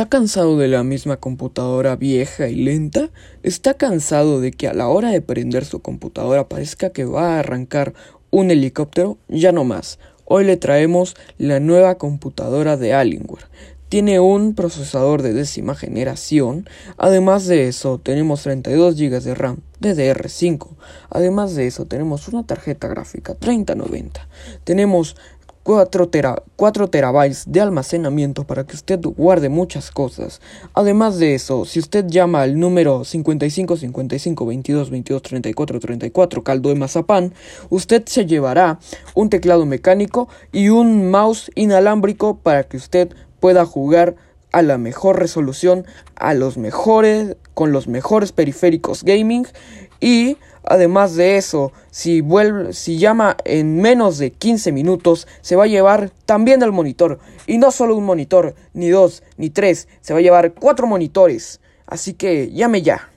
¿Está cansado de la misma computadora vieja y lenta? ¿Está cansado de que a la hora de prender su computadora parezca que va a arrancar un helicóptero? Ya no más. Hoy le traemos la nueva computadora de Alienware. Tiene un procesador de décima generación. Además de eso, tenemos 32 GB de RAM DDR5. Además de eso, tenemos una tarjeta gráfica 3090. Tenemos 4, terabytes de almacenamiento para que usted guarde muchas cosas. Además de eso, si usted llama al número 55 55 22 22 34 34 caldo de mazapán, usted se llevará un teclado mecánico y un mouse inalámbrico para que usted pueda jugar a la mejor resolución, a los mejores, con los mejores periféricos gaming y además de eso, si vuelve, si llama en menos de 15 minutos, se va a llevar también el monitor y no solo un monitor, ni dos, ni tres, se va a llevar cuatro monitores. Así que llame ya.